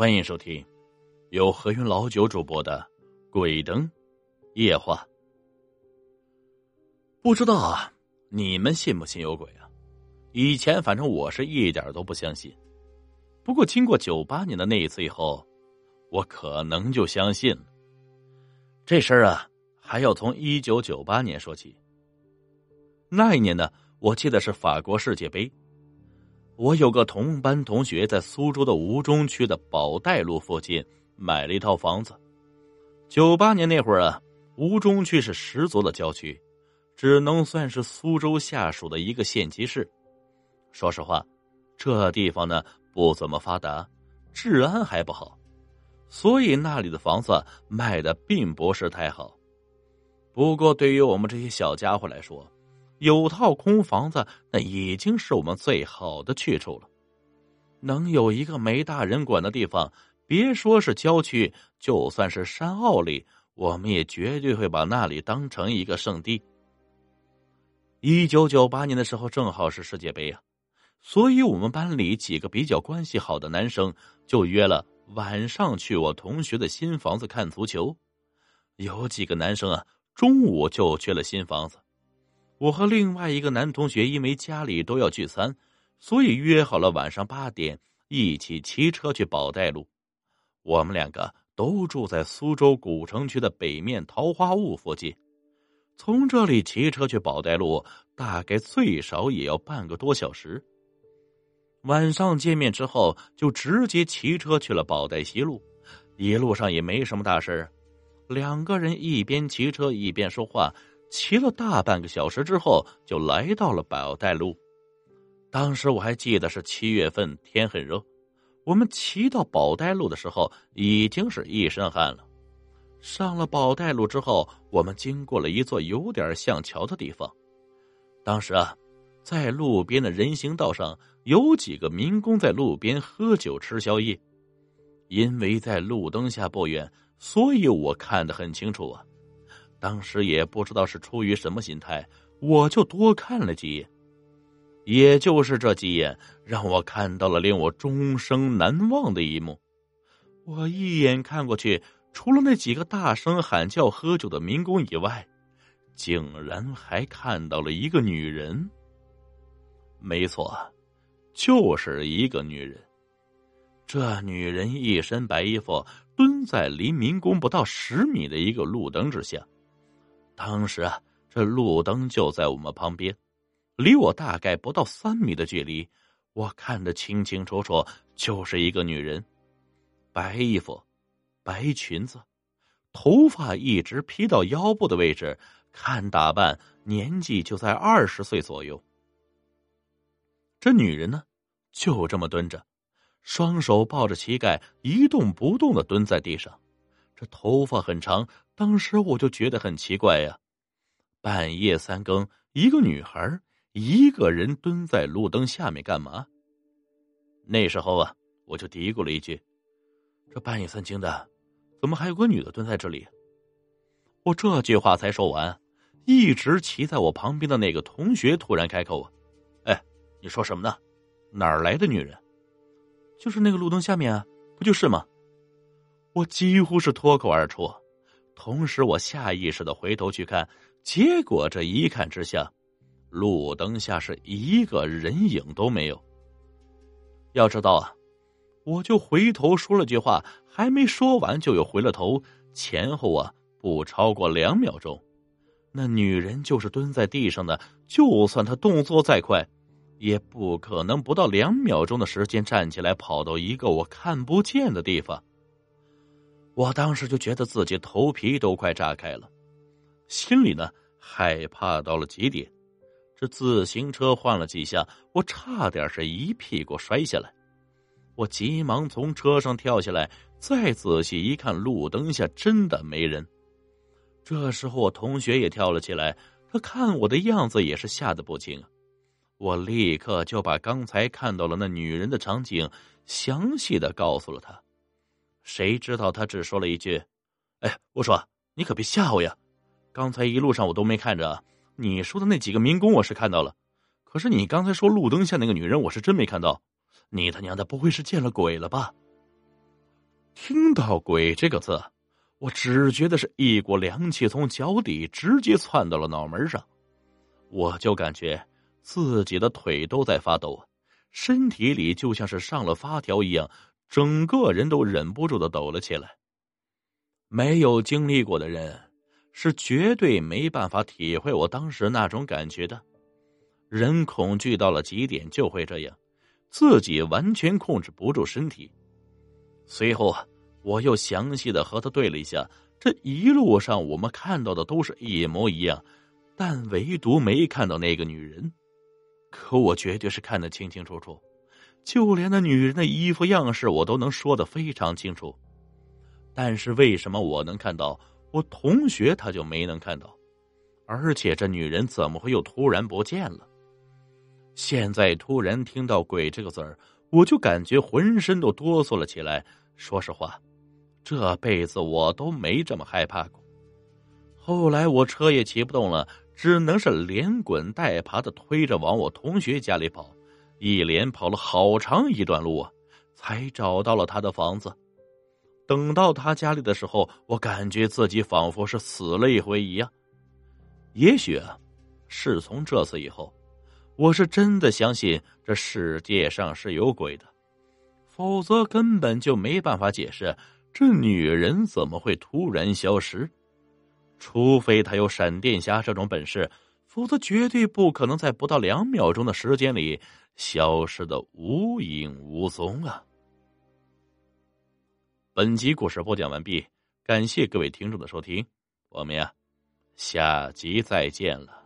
欢迎收听由何云老九主播的《鬼灯夜话》。不知道啊，你们信不信有鬼啊？以前反正我是一点都不相信。不过经过九八年的那一次以后，我可能就相信了。这事儿啊，还要从一九九八年说起。那一年呢，我记得是法国世界杯。我有个同班同学在苏州的吴中区的宝带路附近买了一套房子。九八年那会儿啊，吴中区是十足的郊区，只能算是苏州下属的一个县级市。说实话，这地方呢不怎么发达，治安还不好，所以那里的房子卖的并不是太好。不过对于我们这些小家伙来说，有套空房子，那已经是我们最好的去处了。能有一个没大人管的地方，别说是郊区，就算是山坳里，我们也绝对会把那里当成一个圣地。一九九八年的时候，正好是世界杯啊，所以我们班里几个比较关系好的男生就约了晚上去我同学的新房子看足球。有几个男生啊，中午就去了新房子。我和另外一个男同学因为家里都要聚餐，所以约好了晚上八点一起骑车去宝带路。我们两个都住在苏州古城区的北面桃花坞附近，从这里骑车去宝带路大概最少也要半个多小时。晚上见面之后，就直接骑车去了宝带西路。一路上也没什么大事两个人一边骑车一边说话。骑了大半个小时之后，就来到了宝带路。当时我还记得是七月份，天很热。我们骑到宝带路的时候，已经是一身汗了。上了宝带路之后，我们经过了一座有点像桥的地方。当时啊，在路边的人行道上，有几个民工在路边喝酒吃宵夜。因为在路灯下不远，所以我看得很清楚啊。当时也不知道是出于什么心态，我就多看了几眼。也就是这几眼，让我看到了令我终生难忘的一幕。我一眼看过去，除了那几个大声喊叫、喝酒的民工以外，竟然还看到了一个女人。没错，就是一个女人。这女人一身白衣服，蹲在离民工不到十米的一个路灯之下。当时啊，这路灯就在我们旁边，离我大概不到三米的距离，我看得清清楚楚，就是一个女人，白衣服，白裙子，头发一直披到腰部的位置，看打扮年纪就在二十岁左右。这女人呢，就这么蹲着，双手抱着膝盖，一动不动的蹲在地上。这头发很长，当时我就觉得很奇怪呀。半夜三更，一个女孩一个人蹲在路灯下面干嘛？那时候啊，我就嘀咕了一句：“这半夜三更的，怎么还有个女的蹲在这里？”我这句话才说完，一直骑在我旁边的那个同学突然开口：“哎，你说什么呢？哪儿来的女人？就是那个路灯下面啊，不就是吗？”我几乎是脱口而出，同时我下意识的回头去看，结果这一看之下，路灯下是一个人影都没有。要知道啊，我就回头说了句话，还没说完就又回了头，前后啊不超过两秒钟，那女人就是蹲在地上的，就算她动作再快，也不可能不到两秒钟的时间站起来跑到一个我看不见的地方。我当时就觉得自己头皮都快炸开了，心里呢害怕到了极点。这自行车晃了几下，我差点是一屁股摔下来。我急忙从车上跳下来，再仔细一看，路灯下真的没人。这时候，我同学也跳了起来，他看我的样子也是吓得不轻。我立刻就把刚才看到了那女人的场景详细的告诉了他。谁知道他只说了一句：“哎，我说你可别吓我呀！刚才一路上我都没看着，你说的那几个民工我是看到了，可是你刚才说路灯下那个女人我是真没看到。你他娘的不会是见了鬼了吧？”听到“鬼”这个字，我只觉得是一股凉气从脚底直接窜到了脑门上，我就感觉自己的腿都在发抖，身体里就像是上了发条一样，整个人都忍不住的抖了起来。没有经历过的人，是绝对没办法体会我当时那种感觉的。人恐惧到了极点就会这样，自己完全控制不住身体。随后，我又详细的和他对了一下，这一路上我们看到的都是一模一样，但唯独没看到那个女人。可我绝对是看得清清楚楚，就连那女人的衣服样式我都能说的非常清楚。但是为什么我能看到，我同学他就没能看到？而且这女人怎么会又突然不见了？现在突然听到“鬼”这个字儿，我就感觉浑身都哆嗦了起来。说实话，这辈子我都没这么害怕过。后来我车也骑不动了，只能是连滚带爬的推着往我同学家里跑，一连跑了好长一段路啊，才找到了他的房子。等到他家里的时候，我感觉自己仿佛是死了一回一样。也许啊，是从这次以后，我是真的相信这世界上是有鬼的，否则根本就没办法解释这女人怎么会突然消失。除非她有闪电侠这种本事，否则绝对不可能在不到两秒钟的时间里消失的无影无踪啊！本集故事播讲完毕，感谢各位听众的收听，我们呀，下集再见了。